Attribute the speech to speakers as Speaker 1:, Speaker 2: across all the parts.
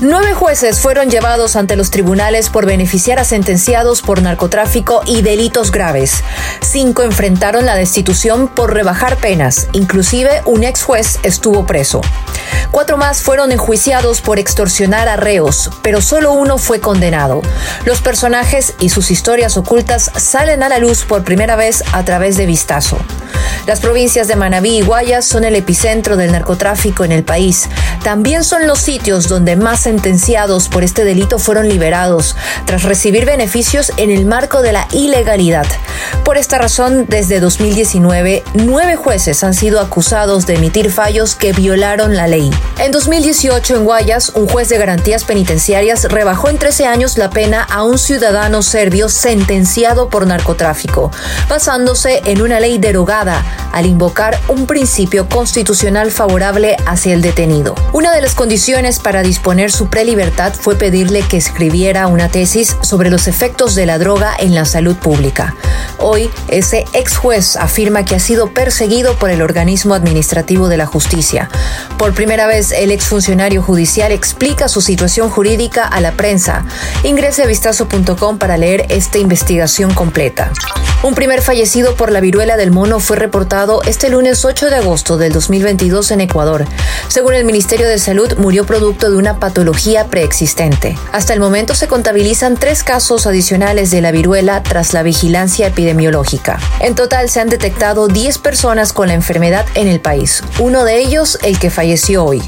Speaker 1: Nueve jueces fueron llevados ante los tribunales por beneficiar a sentenciados por narcotráfico y delitos graves. Cinco enfrentaron la destitución por rebajar penas. Inclusive un ex juez estuvo preso. Cuatro más fueron enjuiciados por extorsionar a reos, pero solo uno fue condenado. Los personajes y sus historias ocultas salen a la luz por primera vez a través de Vistazo. Las provincias de Manabí y Guayas son el epicentro del narcotráfico en el país. También son los sitios donde más sentenciados por este delito fueron liberados, tras recibir beneficios en el marco de la ilegalidad. Por esta razón, desde 2019, nueve jueces han sido acusados de emitir fallos que violaron la ley. En 2018, en Guayas, un juez de garantías penitenciarias rebajó en 13 años la pena a un ciudadano serbio sentenciado por narcotráfico, basándose en una ley derogada al invocar un principio constitucional favorable hacia el detenido. Una de las condiciones para disponer su prelibertad fue pedirle que escribiera una tesis sobre los efectos de la droga en la salud pública. Hoy, ese ex juez afirma que ha sido perseguido por el organismo administrativo de la justicia. Por primera vez, el exfuncionario judicial explica su situación jurídica a la prensa. Ingrese a vistazo.com para leer esta investigación completa. Un primer fallecido por la viruela del mono fue reportado este lunes 8 de agosto del 2022 en Ecuador. Según el Ministerio de Salud, murió producto de una patología preexistente. Hasta el momento se contabilizan tres casos adicionales de la viruela tras la vigilancia epidemiológica. En total se han detectado 10 personas con la enfermedad en el país, uno de ellos el que falleció hoy.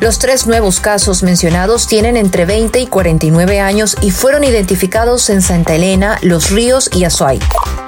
Speaker 1: Los tres nuevos casos mencionados tienen entre 20 y 49 años y fueron identificados en Santa Elena, Los Ríos y Azuay.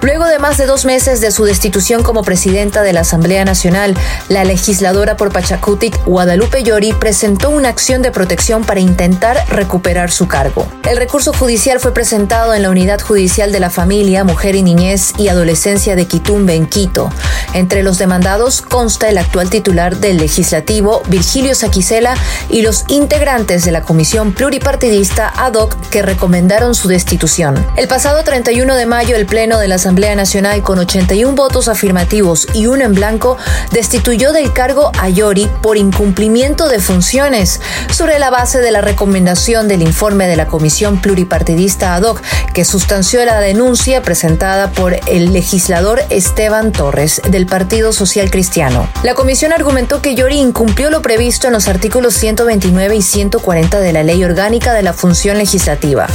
Speaker 1: Luego de más de dos meses de su destitución como presidenta de la Asamblea Nacional, la legisladora por Pachacutic, Guadalupe Llori, presentó una acción de protección para intentar recuperar su cargo. El recurso judicial fue presentado en la Unidad Judicial de la Familia, Mujer y Niñez y Adolescencia de Quitumbe, en Quito. Entre los demandados consta el actual titular del Legislativo, Virgilio Saquicela, y los integrantes de la Comisión Pluripartidista ad hoc que recomendaron su destitución. El pasado 31 de mayo, el Pleno de la Asamblea Asamblea Nacional con 81 votos afirmativos y uno en blanco destituyó del cargo a Yori por incumplimiento de funciones sobre la base de la recomendación del informe de la Comisión Pluripartidista ad hoc que sustanció la denuncia presentada por el legislador Esteban Torres del Partido Social Cristiano. La comisión argumentó que Yori incumplió lo previsto en los artículos 129 y 140 de la Ley Orgánica de la Función Legislativa.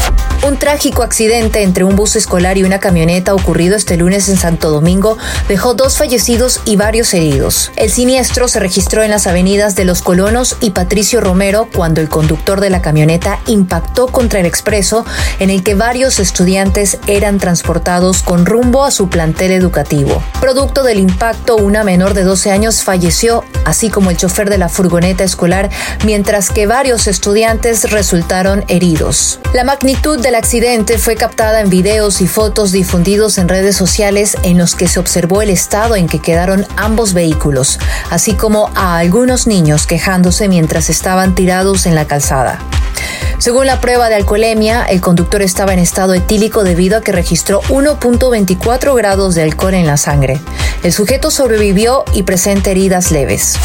Speaker 1: Un trágico accidente entre un bus escolar y una camioneta ocurrido este lunes en Santo Domingo dejó dos fallecidos y varios heridos. El siniestro se registró en las avenidas de Los Colonos y Patricio Romero cuando el conductor de la camioneta impactó contra el expreso en el que varios estudiantes eran transportados con rumbo a su plantel educativo. Producto del impacto, una menor de 12 años falleció, así como el chofer de la furgoneta escolar, mientras que varios estudiantes resultaron heridos. La magnitud del accidente fue captada en videos y fotos difundidos en redes sociales en los que se observó el estado en que quedaron ambos vehículos, así como a algunos niños quejándose mientras estaban tirados en la calzada. Según la prueba de alcoholemia, el conductor estaba en estado etílico debido a que registró 1.24 grados de alcohol en la sangre. El sujeto sobrevivió y presenta heridas leves.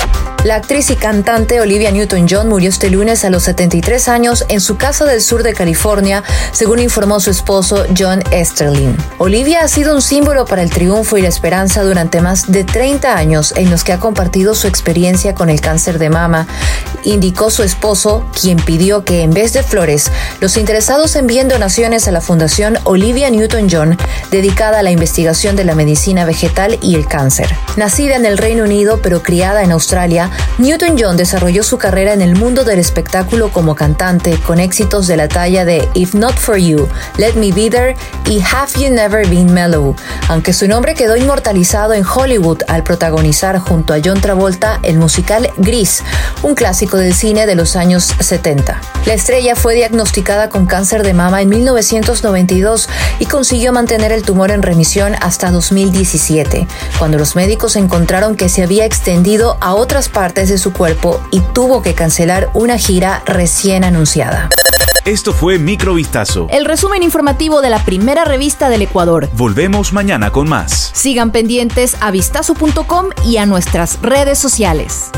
Speaker 1: La actriz y cantante Olivia Newton-John murió este lunes a los 73 años en su casa del sur de California, según informó su esposo John Esterlin. Olivia ha sido un símbolo para el triunfo y la esperanza durante más de 30 años en los que ha compartido su experiencia con el cáncer de mama, indicó su esposo, quien pidió que en vez de flores, los interesados envíen donaciones a la Fundación Olivia Newton-John, dedicada a la investigación de la medicina vegetal y el cáncer. Nacida en el Reino Unido pero criada en Australia, Newton-John desarrolló su carrera en el mundo del espectáculo como cantante, con éxitos de la talla de If Not For You, Let Me Be There y Have You Never Been Mellow, aunque su nombre quedó inmortalizado en Hollywood al protagonizar junto a John Travolta el musical Gris, un clásico del cine de los años 70. La estrella fue diagnosticada con cáncer de mama en 1992 y consiguió mantener el tumor en remisión hasta 2017, cuando los médicos encontraron que se había extendido a otras partes de su cuerpo y tuvo que cancelar una gira recién anunciada.
Speaker 2: Esto fue Microvistazo.
Speaker 1: El resumen informativo de la primera revista del Ecuador.
Speaker 2: Volvemos mañana con más.
Speaker 1: Sigan pendientes a vistazo.com y a nuestras redes sociales.